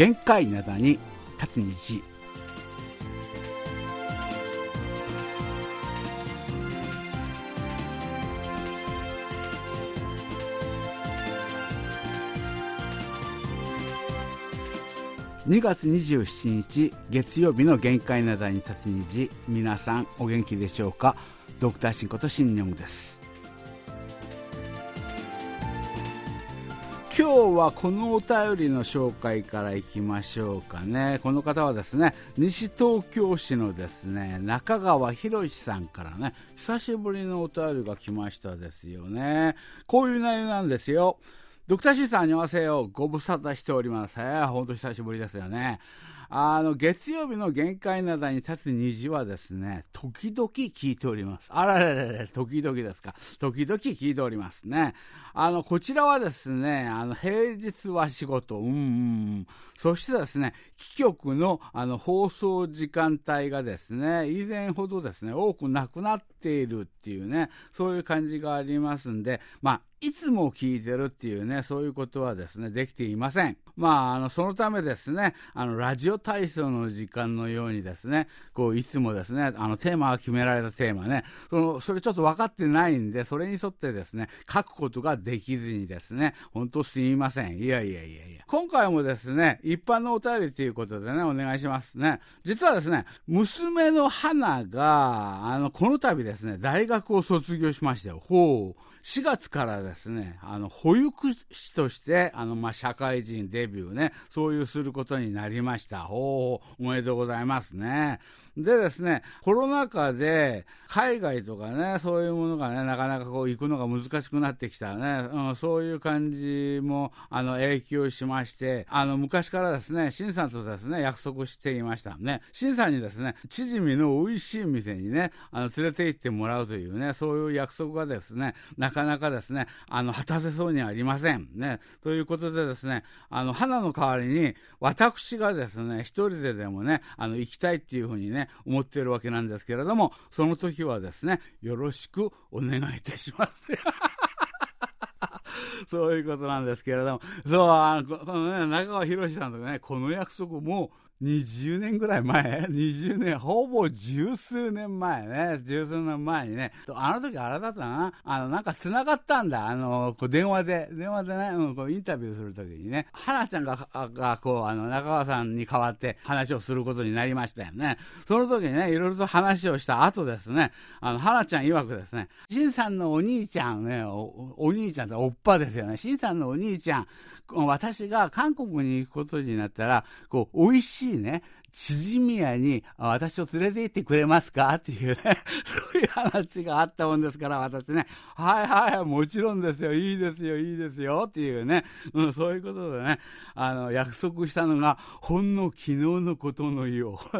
限界灘に立つ虹。2月27日月曜日の限界なだに立つ虹。皆さんお元気でしょうか？ドクターシンことシンニョンです。はこのお便りの紹介からいきましょうかねこの方はですね西東京市のですね中川博さんからね久しぶりのお便りが来ましたですよねこういう内容なんですよドクターシーさん、にわせよう。ご無沙汰しております。本当久しぶりですよね。あの、月曜日の限界などに立つ虹はですね、時々聞いております。あらららら、時々ですか。時々聞いておりますね。あの、こちらはですね、あの、平日は仕事、うん、うん、そしてですね、基局のあの放送時間帯がですね、以前ほどですね、多くなくなっているっていうね、そういう感じがありますんで、まあ、いつも聞いてるっていうね、そういうことはですね、できていません。まあ、あの、そのためですね、あの、ラジオ体操の時間のようにですね、こう、いつもですね、あの、テーマが決められたテーマね、その、それちょっと分かってないんで、それに沿ってですね、書くことができずにですね、本当すみません。いやいやいやいや。今回もですね、一般のお便りということでね、お願いしますね。実はですね、娘の花が、あの、この度ですね、大学を卒業しましたよ。ほう。4月からですね、あの、保育士として、あの、まあ、社会人デビューね、そういうすることになりました。ほう、おめでとうございますね。でですね、コロナ禍で海外とかね、そういうものがね、なかなかこう行くのが難しくなってきたね、うん、そういう感じもあの影響しまして、あの昔からですね、シンさんとですね、約束していましたね。シンさんにですね、チヂミの美味しい店にね、あの連れて行ってもらうというね、そういう約束がですね、なかなかですね、あの果たせそうにはありません。ね。ということでですね、あの花の代わりに私がですね、一人ででもね、あの行きたいっていうふうにね、思っているわけなんですけれども、その時はですね、よろしくお願いいたします。そういうことなんですけれども、そう、あの、このね、中川博さんとかね、この約束も20年ぐらい前 ?20 年、ほぼ十数年前ね。十数年前にね。あの時あれだったな。あの、なんか繋がったんだ。あの、こう電話で、電話でね、うん、こうインタビューする時にね。花ちゃんが、が、こう、あの、中川さんに代わって話をすることになりましたよね。その時にね、いろいろと話をした後ですね。あの、花ちゃん曰くですね、しんさんのお兄ちゃんね、おお兄ちゃんっておっぱですよね。しんさんのお兄ちゃん、私が韓国に行くことになったら、こう、美味しいね、チヂミ屋に私を連れて行ってくれますか？っていうね、そういう話があったもんですから、私ね、はいはいはい、もちろんですよ、いいですよ、いいですよ、っていうね、うん、そういうことでね、あの、約束したのが、ほんの昨日のことのよう。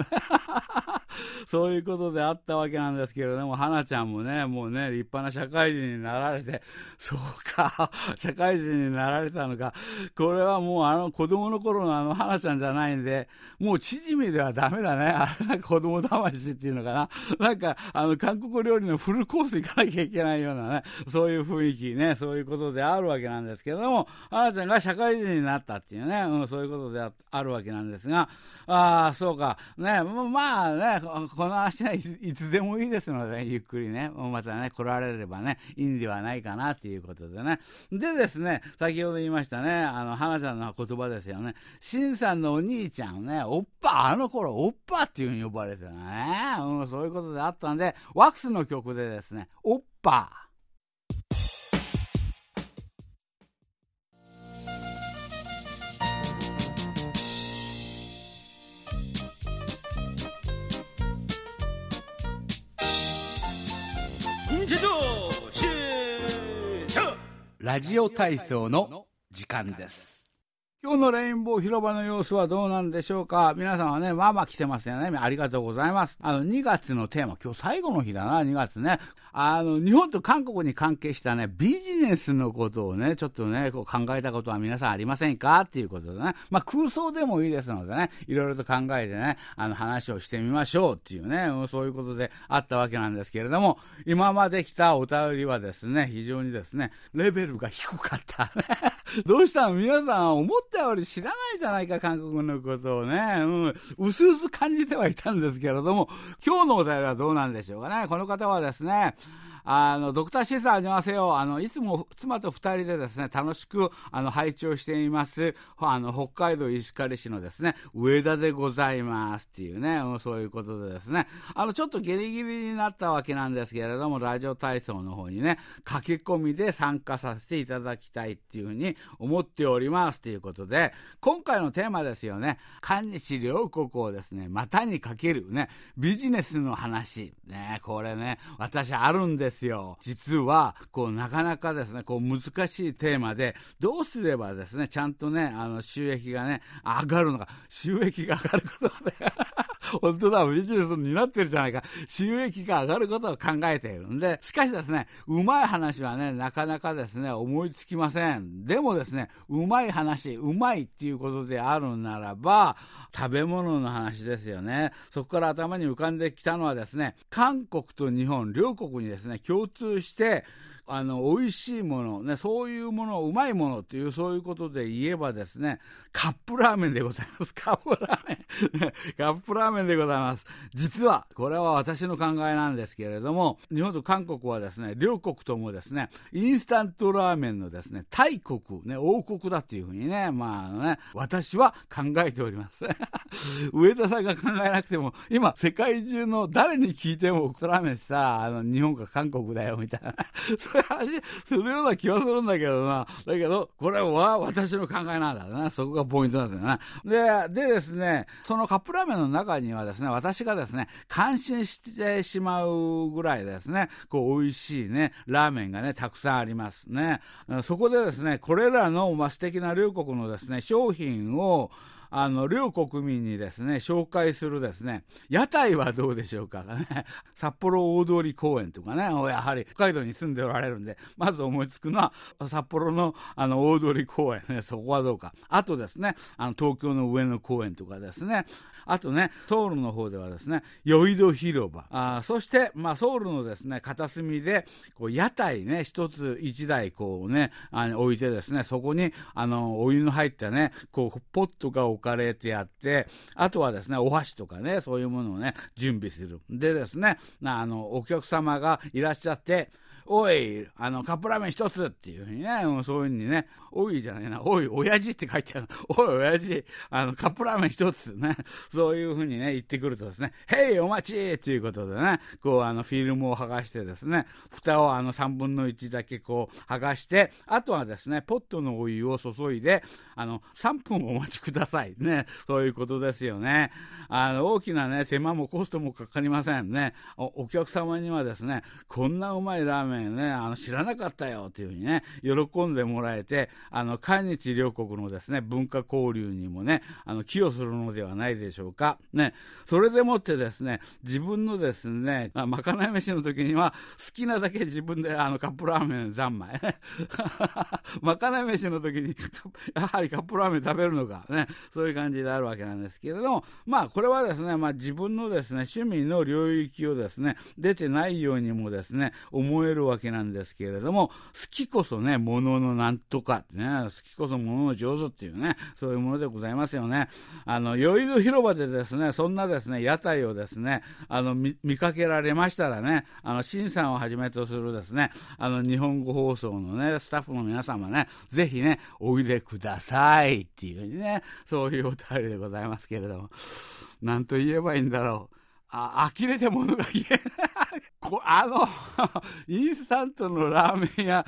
そういうことであったわけなんですけれども、花ちゃんもね、もうね、立派な社会人になられて、そうか、社会人になられたのか、これはもうあの子供の頃のあの花ちゃんじゃないんで、もうチヂミではダメだね。あれなんか子供魂っていうのかな。なんか、あの、韓国料理のフルコース行かなきゃいけないようなね、そういう雰囲気ね、そういうことであるわけなんですけども、花ちゃんが社会人になったっていうね、うん、そういうことであるわけなんですが、ああ、そうか、ね、まあね、この話はいつでもいいですので、ね、ゆっくりね、またね、来られればね、いいんではないかなということでね。でですね、先ほど言いましたね、あの、花ちゃんの言葉ですよね。しんさんのお兄ちゃんね、おっぱ、あの頃、おっぱっていうふうに呼ばれてたね。うん、そういうことであったんで、ワックスの曲でですね、おっぱ、ラジオ体操の時間です。今日のレインボー広場の様子はどうなんでしょうか？皆さんはね、まあまあ来てますよね。ありがとうございます。あの、2月のテーマ、今日最後の日だな、2月ね。あの、日本と韓国に関係したね、ビジネスのことをね、ちょっとね、こう考えたことは皆さんありませんか？っていうことでね。まあ空想でもいいですのでね、いろいろと考えてね、あの話をしてみましょうっていうね、そういうことであったわけなんですけれども、今まで来たお便りはですね、非常にですね、レベルが低かった。どうしたの皆さん思ったより知らないじゃないか、韓国のことをね。うん。うすうす感じてはいたんですけれども、今日のお便りはどうなんでしょうかね。この方はですね、あの、ドクターシーさん、ありませよ。あの、いつも妻と二人でですね、楽しく、あの、配置をしています、あの、北海道石狩市のですね、上田でございますっていうね、そういうことでですね、あの、ちょっとギリギリになったわけなんですけれども、ラジオ体操の方にね、駆け込みで参加させていただきたいっていうふうに思っておりますということで、今回のテーマですよね、韓日両国をですね、股にかけるね、ビジネスの話。ね、これね、私あるんですですよ。実は、こう、なかなかですね、こう、難しいテーマで、どうすればですね、ちゃんとね、あの、収益がね、上がるのか、収益が上がることがね、本当だ、ビジネスになってるじゃないか。収益が上がることを考えているんで、しかしですね、うまい話はね、なかなかですね、思いつきません。でもですね、うまい話、うまいっていうことであるならば、食べ物の話ですよね。そこから頭に浮かんできたのはですね、韓国と日本両国にですね、共通して、あの、美味しいもの、ね、そういうもの、うまいものっていう、そういうことで言えばですね、カップラーメンでございます。カップラーメン。カップラーメンでございます。実は、これは私の考えなんですけれども、日本と韓国はですね、両国ともですね、インスタントラーメンのですね、大国、ね、王国だっていうふうにね、まあね、私は考えております。上田さんが考えなくても、今、世界中の誰に聞いても、ラーメンさ、あの、日本か韓国だよ、みたいな。そ れ話するような気はするんだけどな。だけど、これは私の考えなんだな。そこがポイントなんですよね。で、でですね、そのカップラーメンの中にはですね、私がですね、感心してしまうぐらいですね、こう、美味しいね、ラーメンがね、たくさんありますね。そこでですね、これらの、まあ、素敵な両国のですね、商品を、あの、両国民にですね、紹介するですね、屋台はどうでしょうかね。札幌大通公園とかね、やはり北海道に住んでおられるんで、まず思いつくのは、札幌のあの大通公園ね、そこはどうか。あとですね、あの、東京の上野公園とかですね、あとね、ソウルの方ではですね、ヨイド広場。あそして、まあ、ソウルのですね、片隅で、こう、屋台ね、一つ一台こうね、あの置いてですね、そこに、あの、お湯の入ったね、こう、ポットが置かれてあって、あとはですね、お箸とかね、そういうものをね、準備する。でですね、あの、お客様がいらっしゃって、おい、あの、カップラーメン一つっていうふうにね、そういうふうにね、おいじゃないな、おい、親父って書いてある。おい、親父、あの、カップラーメン一つね、そういうふうにね、言ってくるとですね、へい、お待ちっていうことでね、こう、あの、フィルムを剥がしてですね、蓋をあの、3分の1だけこう、剥がして、あとはですね、ポットのお湯を注いで、あの、3分お待ちください。ね、そういうことですよね。あの、大きなね、手間もコストもかかりませんね。お客様にはですね、こんなうまいラーメンね、あの、知らなかったよというふうにね、喜んでもらえて、あの、韓日両国のですね、文化交流にもね、あの、寄与するのではないでしょうか。ね、それでもってですね、自分のですね、まかない飯の時には、好きなだけ自分であの、カップラーメン三昧。まかない飯の時に、やはりカップラーメン食べるのか、ね、そういう感じであるわけなんですけれども、まあ、これはですね、まあ、自分のですね、趣味の領域をですね、出てないようにもですね、思えるわけなんですけれども、好きこそね、もののなんとかってね、好きこそものの上手っていうね、そういうものでございますよね。あの、酔い戸広場でですね、そんなですね、屋台をですね、あの、見かけられましたらね、あの、新さんをはじめとするですね、あの、日本語放送のね、スタッフの皆様ね、ぜひね、おいでくださいっていうね、そういうお便りでございますけれども、なんと言えばいいんだろう。あ、呆れてものが言えない。こ あの、インスタントのラーメン屋、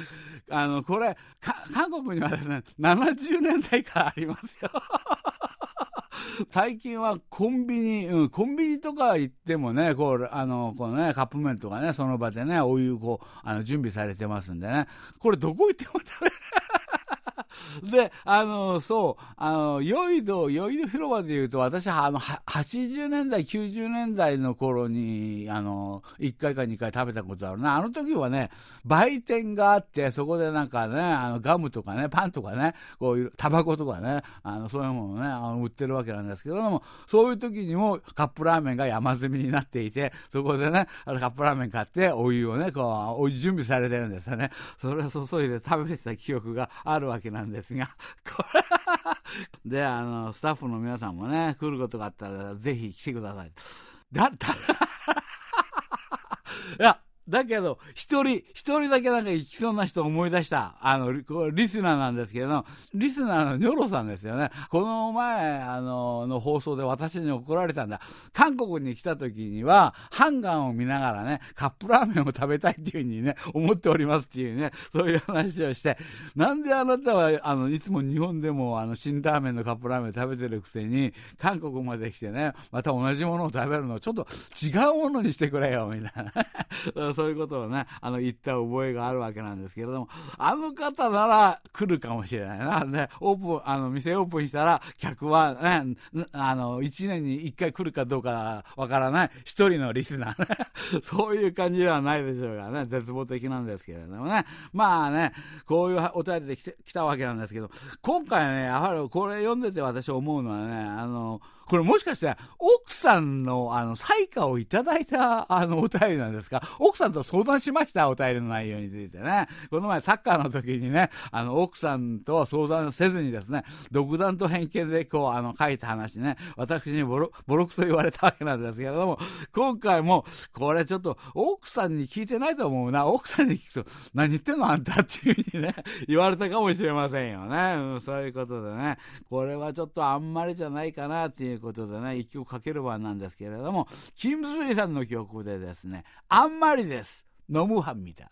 あの、これ、韓国にはですね、70年代からありますよ。最近はコンビニ、うん、コンビニとか行ってもね、こう、あの、このね、カップ麺とかね、その場でね、お湯こう、あの、準備されてますんでね、これどこ行っても食べる。で、あの、そう、あの、ヨイド、ヨイド広場で言うと、私は、あの、80年代、90年代の頃に、あの、1回か2回食べたことあるな。あの時はね、売店があって、そこでなんかね、あの、ガムとかね、パンとかね、こういう、タバコとかね、あの、そういうものね、あの売ってるわけなんですけれども、そういう時にもカップラーメンが山積みになっていて、そこでね、あのカップラーメン買って、お湯をね、こう、お湯準備されてるんですよね。それを注いで食べてた記憶があるわけなんですなんですが、これで、あの、スタッフの皆さんもね、来ることがあったら、ぜひ来てください。だ、だ、いや、だけど、一人、一人だけなんか行きそうな人を思い出した、あの、リスナーなんですけど、リスナーのニョロさんですよね。この前、あの、の放送で私に怒られたんだ。韓国に来た時には、ハンガンを見ながらね、カップラーメンを食べたいっていうふうにね、思っておりますっていうね、そういう話をして、なんであなたは、あの、いつも日本でも、あの、辛ラーメンのカップラーメン食べてるくせに、韓国まで来てね、また同じものを食べるのをちょっと違うものにしてくれよ、みたいな。そういうことをね、あの、言った覚えがあるわけなんですけれども、あの方なら来るかもしれないな。で、オープン、あの、店オープンしたら、客はね、あの、1年に1回来るかどうかわからない、一人のリスナーね。そういう感じではないでしょうがね、絶望的なんですけれどもね。まあね、こういうお便りで来て来たわけなんですけど、今回ね、やはりこれ読んでて私思うのはね、あの、これもしかして奥さんのあの、採火をいただいたあの、お便りなんですか？奥さんと相談しましたお便りの内容についてね。この前サッカーの時にね、あの、奥さんと相談せずにですね、独断と偏見でこう、あの、書いた話ね、私にボロ、ボロクソ言われたわけなんですけれども、今回も、これちょっと奥さんに聞いてないと思うな。奥さんに聞くと、何言ってんのあんたっていうふうにね、言われたかもしれませんよね。うん、そういうことでね、これはちょっとあんまりじゃないかなっていうことでね、一曲かける番なんですけれども、キム・スイさんの曲でですね、あんまりです。飲むはんみだ。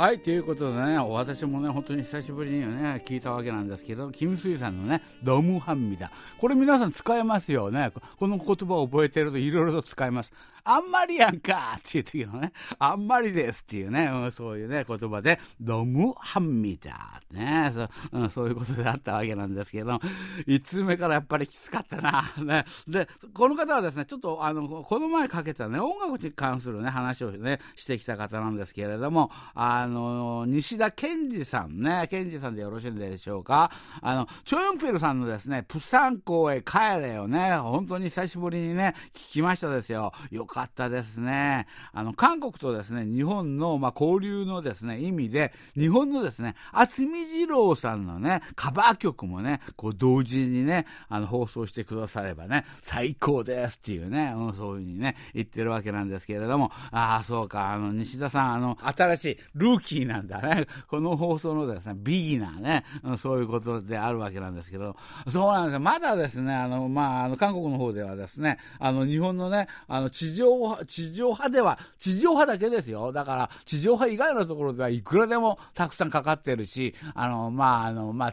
はい、ということでね、私もね、本当に久しぶりにね、聞いたわけなんですけど、キム・スイさんのね、ドムハンミダ。これ皆さん使えますよね。この言葉を覚えてるといろいろと使えます。あんまりやんかっていう時のね、あんまりですっていうね、うん、そういうね、言葉で、ドムハンミダねそ,、うん、そういうことであったわけなんですけど、1通目からやっぱりきつかったな。ね、で、この方はですね、ちょっとあの、この前かけたね、音楽に関するね、話をね、してきた方なんですけれども、あの、西田健二さんね、健二さんでよろしいんでしょうか。あの、チョヨンピルさんのですね、プサン港へ帰れよね、本当に久しぶりにね、聞きましたですよ。よ。かったですね。あの、韓国とですね、日本の、まあ、交流のですね、意味で、日本のですね、渥美二郎さんのね、カバー曲もね、こう、同時にね、あの、放送してくださればね、最高ですっていうね、うん、そういうふうにね、言ってるわけなんですけれども、ああ、そうか、あの、西田さん、あの、新しいルーキーなんだね。この放送のですね、ビギナーね、うん、そういうことであるわけなんですけど、そうなんですよ。まだですね、あの、まあ、あの、韓国の方ではですね、あの、日本のね、あの、地上地上波では、地上波だけですよ。だから、地上波以外のところではいくらでもたくさんかかってるし、あの、まあ、あの、まあ、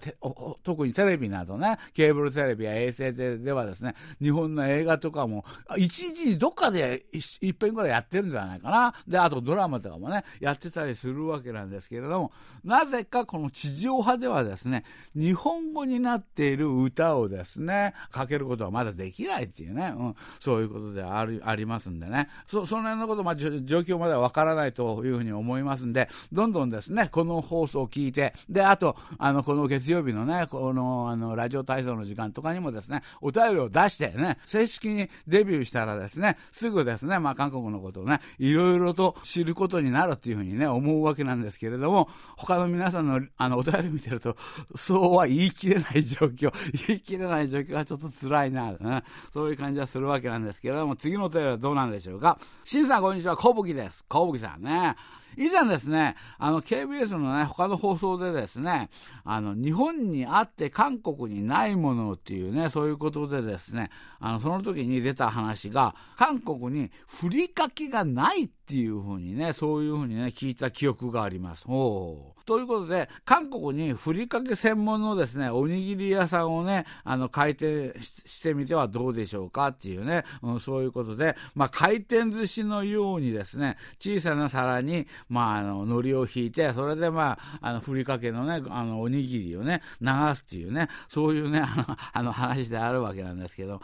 特にテレビなどね、ケーブルテレビや衛星でではですね、日本の映画とかも、一日にどっかで一遍ぐらいやってるんじゃないかな。で、あとドラマとかもね、やってたりするわけなんですけれども、なぜかこの地上波ではですね、日本語になっている歌をですね、かけることはまだできないっていうね、うん、そういうことでありありますんででね、そその辺のこと、まあ、状況まではわからないというふうに思いますんで、どんどんですね、この放送を聞いて、で、あと、あの、この月曜日のね、この、あの、ラジオ体操の時間とかにもですね、お便りを出してね、正式にデビューしたらですね、すぐですね、まあ、韓国のことをね、いろいろと知ることになるっていうふうにね、思うわけなんですけれども、他の皆さんの、あの、お便り見てると、そうは言い切れない状況、言い切れない状況がちょっと辛いな、ね、そういう感じはするわけなんですけれども、次のお便りはどうなんでしょうか？しんさん、こんにちは。小吹です。小吹さんね。以前ですね、あの、KBS のね、他の放送でですね、あの、日本にあって韓国にないものっていうね、そういうことでですね、あの、その時に出た話が、韓国にふりかけがないっていうふうにね、そういうふうにね、聞いた記憶があります。おということで、韓国にふりかけ専門のですね、おにぎり屋さんをね、あの、開店してみてはどうでしょうか？っていうね、うん、そういうことで、まあ、回転寿司のようにですね、小さな皿に、まあ、あの、海苔を引いて、それでまあ、あの、ふりかけのね、あの、おにぎりをね、流すっていうね、そういうね、あの、あの話であるわけなんですけど、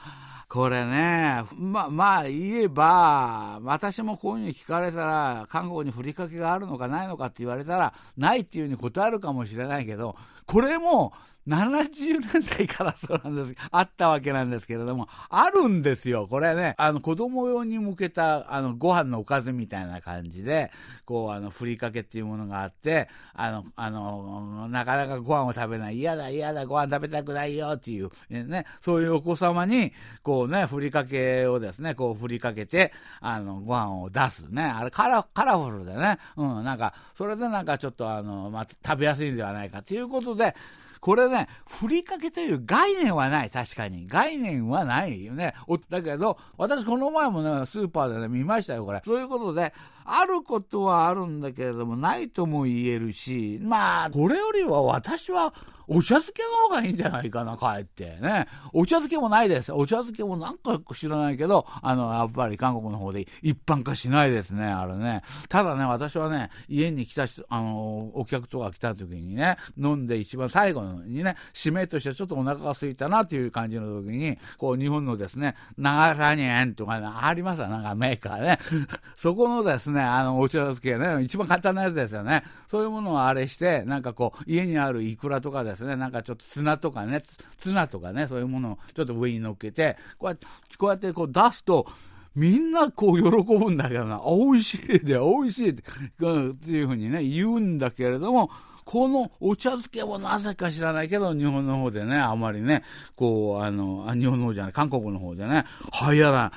これね、ま、まあ言えば、私もこういうふうに聞かれたら、看護にふりかけがあるのかないのかって言われたら、ないっていうふうに答えるかもしれないけど、これも70年代からそうなんです。あったわけなんですけれども、あるんですよ。これね、あの、子供用に向けた、あの、ご飯のおかずみたいな感じで、こう、あの、ふりかけっていうものがあって、あの、あの、なかなかご飯を食べない、嫌だ、嫌だ、ご飯食べたくないよっていう、ね、そういうお子様に、こうね、ふりかけをですね、こう、ふりかけて、あの、ご飯を出すね。あれカラ、カラフルでね、うん、なんか、それでなんかちょっと、あの、まあ、食べやすいんではないかということで、これね、ふりかけという概念はない、確かに。概念はないよね。だけど、私この前もね、スーパーでね、見ましたよ、これ。そういうことで、あることはあるんだけれども、ないとも言えるし、まあ、これよりは私はお茶漬けの方がいいんじゃないかな、かえってね。お茶漬けもないです。お茶漬けもなんか知らないけど、あの、やっぱり韓国の方で一般化しないですね、あれね。ただね、私はね、家に来た人、あの、お客とか来た時にね、飲んで一番最後にね、締めとしてちょっとお腹が空いたなという感じの時に、こう、日本のですね、長らにんとか、ね、ありますよ、なんかメーカーね。そこのですね、ねあの、お茶漬けね、一番簡単なやつですよね。そういうものをあれして、なんかこう、家にあるイクラとかですね、なんかちょっと砂とかね、ツナとかね、そういうものをちょっと上に乗っけて、こうやって、こうやってこう出すと、みんなこう喜ぶんだけどな、美味しいで、美味しいっていうふうにね、言うんだけれども、このお茶漬けもなぜか知らないけど、日本の方でね、あまりね、こう、あの、あ日本の方じゃない、韓国の方でね、流行らない。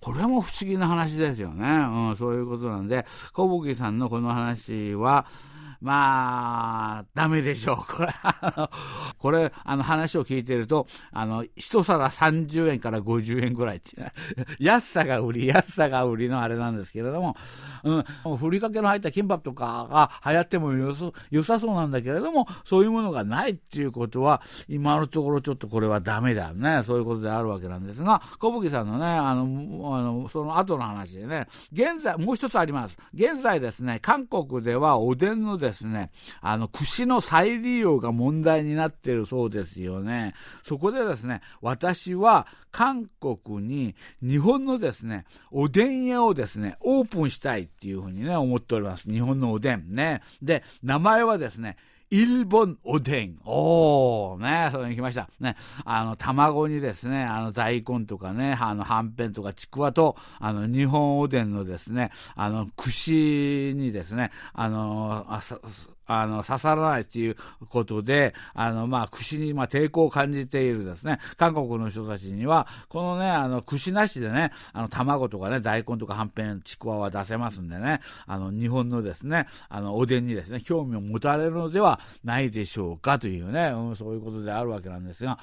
これも不思議な話ですよね。うん、そういうことなんで、小牧さんのこの話は、まあ、ダメでしょう。これ、あの、これ、あの話を聞いてると、あの、一皿30円から50円ぐらいっていう、安さが売り、安さが売りのあれなんですけれども、うん、ふりかけの入ったキンパとかが流行ってもよそ良さそうなんだけれども、そういうものがないっていうことは、今のところちょっとこれはダメだね。そういうことであるわけなんですが、小吹さんのね、あの、あのその後の話でね、現在、もう一つあります。現在ですね、韓国ではおでんのですですね、あの、串の再利用が問題になっているそうですよね。そこでですね、私は韓国に日本のですね、おでん屋をですね、オープンしたいっていうふうにね、思っております。日本のおでんね。で、名前はですね、イルボンおでん。おー、ね、それに来ました。ね、あの、卵にですね、あの、大根とかね、あの、はんぺんとかちくわと、あの、日本おでんのですね、あの、串にですね、あの、ああの、刺さらないっていうことで、あの、まあ、串に、ま、抵抗を感じているですね、韓国の人たちには、このね、あの、串なしでね、あの、卵とかね、大根とかはんぺん、ちくわは出せますんでね、あの、日本のですね、あの、おでんにですね、興味を持たれるのではないでしょうかというね、うん、そういうことであるわけなんですが、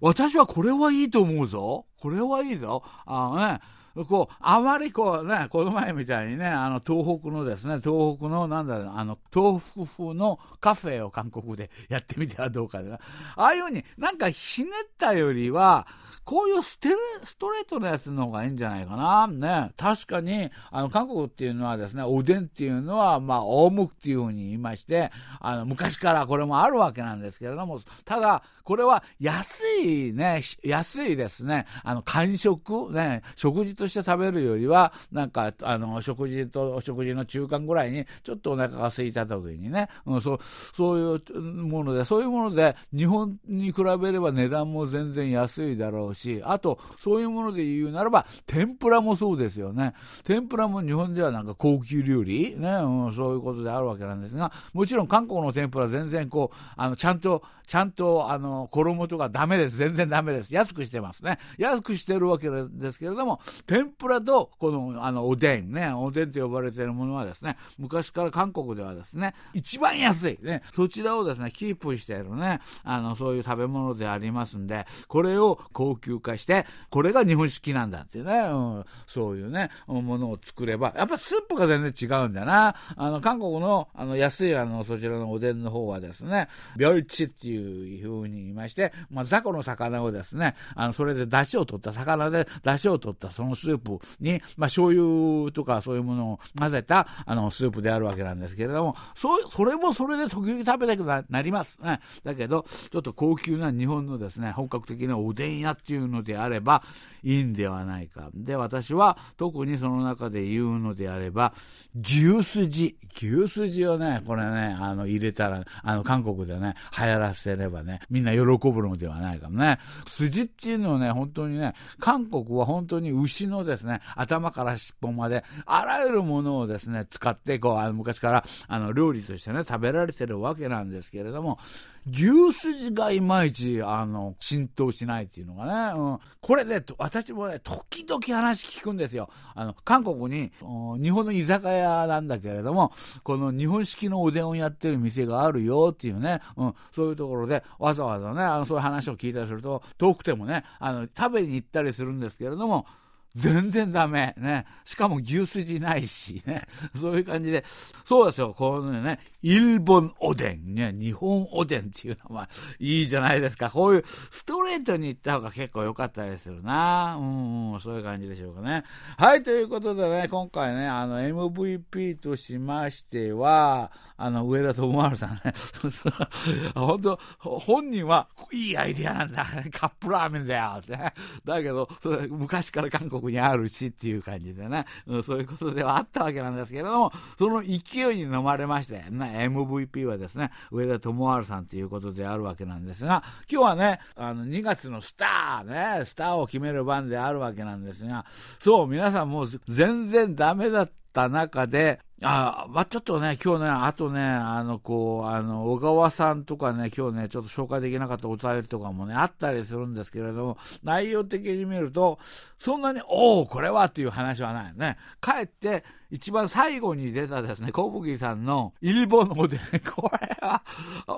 私はこれはいいと思うぞ。これはいいぞ。あのね、こう、あまりこうね、この前みたいにね、あの、東北のですね、東北の、なんだあの、東北風のカフェを韓国でやってみてはどうかな。ああいうふうになんかひねったよりは、こういうステレストレートのやつの方がいいんじゃないかな。ね。確かに、あの、韓国っていうのはですね、おでんっていうのは、まあ、大向っていうふうに言いまして、あの、昔からこれもあるわけなんですけれども、ただ、これは安いね、安いですね、あの、間食、ね、食事として食べるよりは、なんか、あの、食事とお食事の中間ぐらいに、ちょっとお腹が空いた時にね、うん、そう、そういうもので、そういうもので、日本に比べれば値段も全然安いだろうし、あと、そういうもので言うならば、天ぷらもそうですよね。天ぷらも日本ではなんか高級料理？ね、うん、そういうことであるわけなんですが、もちろん韓国の天ぷら全然こう、あの、ちゃんと、ちゃんと、あの、衣とかダメです。全然ダメです。安くしてますね。安くしてるわけですけれども、天天ぷらと、この、あの、おでんね、おでんと呼ばれているものはですね、昔から韓国ではですね、一番安い、ね、そちらをですね、キープしているね、あの、そういう食べ物でありますんで、これを高級化して、これが日本式なんだっていうね、うん、そういうね、ものを作れば、やっぱスープが全然違うんだな。あの、韓国の、あの、安い、あの、そちらのおでんの方はですね、ビョルチっていういうふうに言いまして、まあ、雑魚の魚をですね、あの、それで出汁を取った、魚で出汁を取ったそのススープに、まあ、醤油とかそういうものを混ぜた、あの、スープであるわけなんですけれども、そ、それもそれで時々食べたくなりますね。だけど、ちょっと高級な日本のですね、本格的なおでん屋っていうのであれば、いいんではないか。で、私は特にその中で言うのであれば、牛すじ。牛すじをね、これね、あの、入れたら、あの、韓国でね、流行らせればね、みんな喜ぶのではないかもね。筋っていうのをね、本当にね、韓国は本当に牛のですね、頭から尻尾まで、あらゆるものをですね、使って、こう、あの昔から、あの、料理としてね、食べられてるわけなんですけれども、牛すじがいまいち、あの、浸透しないっていうのがね、うん。これね、私もね、時々話聞くんですよ。あの、韓国に、日本の居酒屋なんだけれども、この日本式のおでんをやってる店があるよっていうね、うん、そういうところで、わざわざね、あの、そういう話を聞いたりすると、遠くてもね、あの、食べに行ったりするんですけれども、全然ダメ。ね。しかも牛すじないしね。そういう感じで。そうですよ。このね、日本おでん。ね。日本おでんっていうのは、いいじゃないですか。こういうストレートに言った方が結構良かったりするな。うん、うん、そういう感じでしょうかね。はい、ということでね、今回ね、あの、MVP としましては、あの、上田智春さんね。本当本人はいいアイディアなんだ。カップラーメンだよって。だけど、それ昔から韓国にあるしっていう感じでね、うん、そういうことではあったわけなんですけれども、その勢いに飲まれまして、ね、MVP はですね、上田智春さんということであるわけなんですが、今日はね、あの、2月のスターね、スターを決める番であるわけなんですが、そう、皆さんもう全然ダメだった中で、あまあ、ちょっとね、今日ね、あとね、あの、こう、あの、小川さんとかね、今日ね、ちょっと紹介できなかったお便りとかもね、あったりするんですけれども、内容的に見ると、そんなに、おお、これはっていう話はないね。かえって、一番最後に出たですね、小麦さんのイリボノで、これは、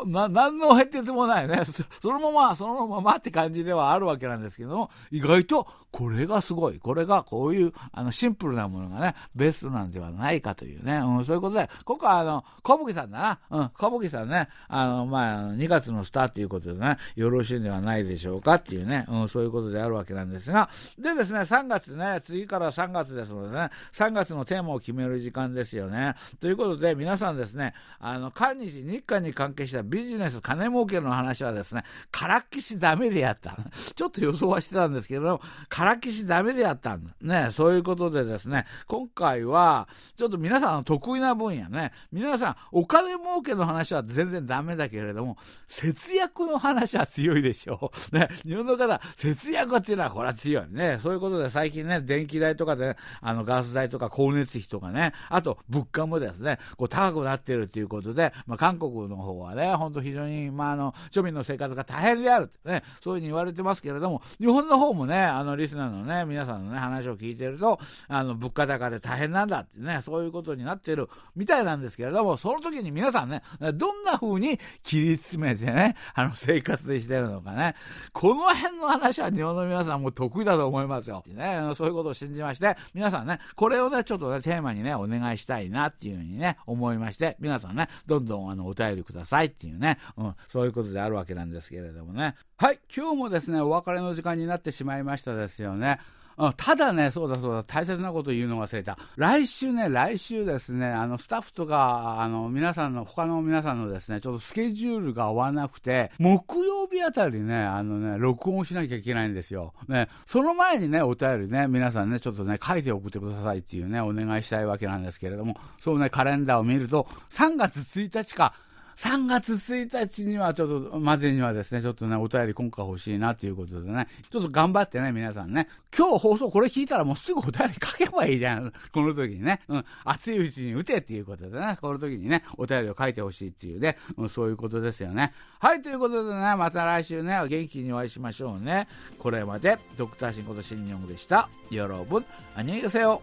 な、何の変哲もないね。そのまま、そのままって感じではあるわけなんですけども、意外と、これがすごい。これがこういう、あの、シンプルなものがね、ベストなんではないかというね。うん、そういうことで、今回あの、小麦さんだな。うん、小麦さんね、あの、まあ、2月のスターということでね、よろしいんではないでしょうかっていうね、うん、そういうことであるわけなんですが、でですね、3月ね、次から3月ですのでね、3月のテーマを決める時間ですよね。ということで、皆さんですね、あの、韓日、日韓に関係したビジネス、金儲けの話はですね、からっきしダメでやった。ちょっと予想はしてたんですけども、からっきしダメでやったんだ。ね、そういうことでですね、今回は、ちょっと皆さんの得意な分野ね、皆さん、お金儲けの話は全然ダメだけれども、節約の話は強いでしょう。ね、日本の方、節約っていうのはこれは強いね。そういうことで最近ね、電気代とかで、ね、あの、ガス代とか光熱費とかね、あと、物価もですね、こう高くなっているということで、まあ、韓国の方はね、本当非常に、まあ、あの、庶民の生活が大変であるね、そういうふうに言われてますけれども、日本の方もね、あの、リスナーのね、皆さんのね、話を聞いてると、あの、物価高で大変なんだってね、そういうことになってるみたいなんですけれども、その時に皆さんね、どんな風に切り詰めてね、あの、生活してるのかね、この辺の話は日本の皆さんも得意だと思いますよ。ね、そういうことを信じまして、皆さんね、これをね、ちょっとね、テーマにね、お願いしたいなっていうふうにね、思いまして、皆さんね、どんどんあの、お便りくださいっていうね、うん、そういうことであるわけなんですけれどもね。はい、今日もですね、お別れの時間になってしまいましたですよね。ただね、そうだそうだ、大切なこと言うの忘れた。来週ね、来週ですね、あの、スタッフとか、あの、皆さんの、他の皆さんのですね、ちょっとスケジュールが合わなくて、木曜日あたりね、あのね、録音しなきゃいけないんですよ。ね、その前にね、お便りね、皆さんね、ちょっとね、書いて送ってくださいっていうね、お願いしたいわけなんですけれども、そうね、カレンダーを見ると、3月1日か、3月1日にはちょっと、までにはですね、ちょっとね、お便り今回欲しいなということでね、ちょっと頑張ってね、皆さんね、今日放送これ聞いたらもうすぐお便り書けばいいじゃん。この時にね、うん、熱いうちに打てっていうことでね、この時にね、お便りを書いてほしいっていうね、うん、そういうことですよね。はい、ということでね、また来週ね、元気にお会いしましょうね。これまで、ドクターシンことシンニョンでした。よろぶん、あにがせよ。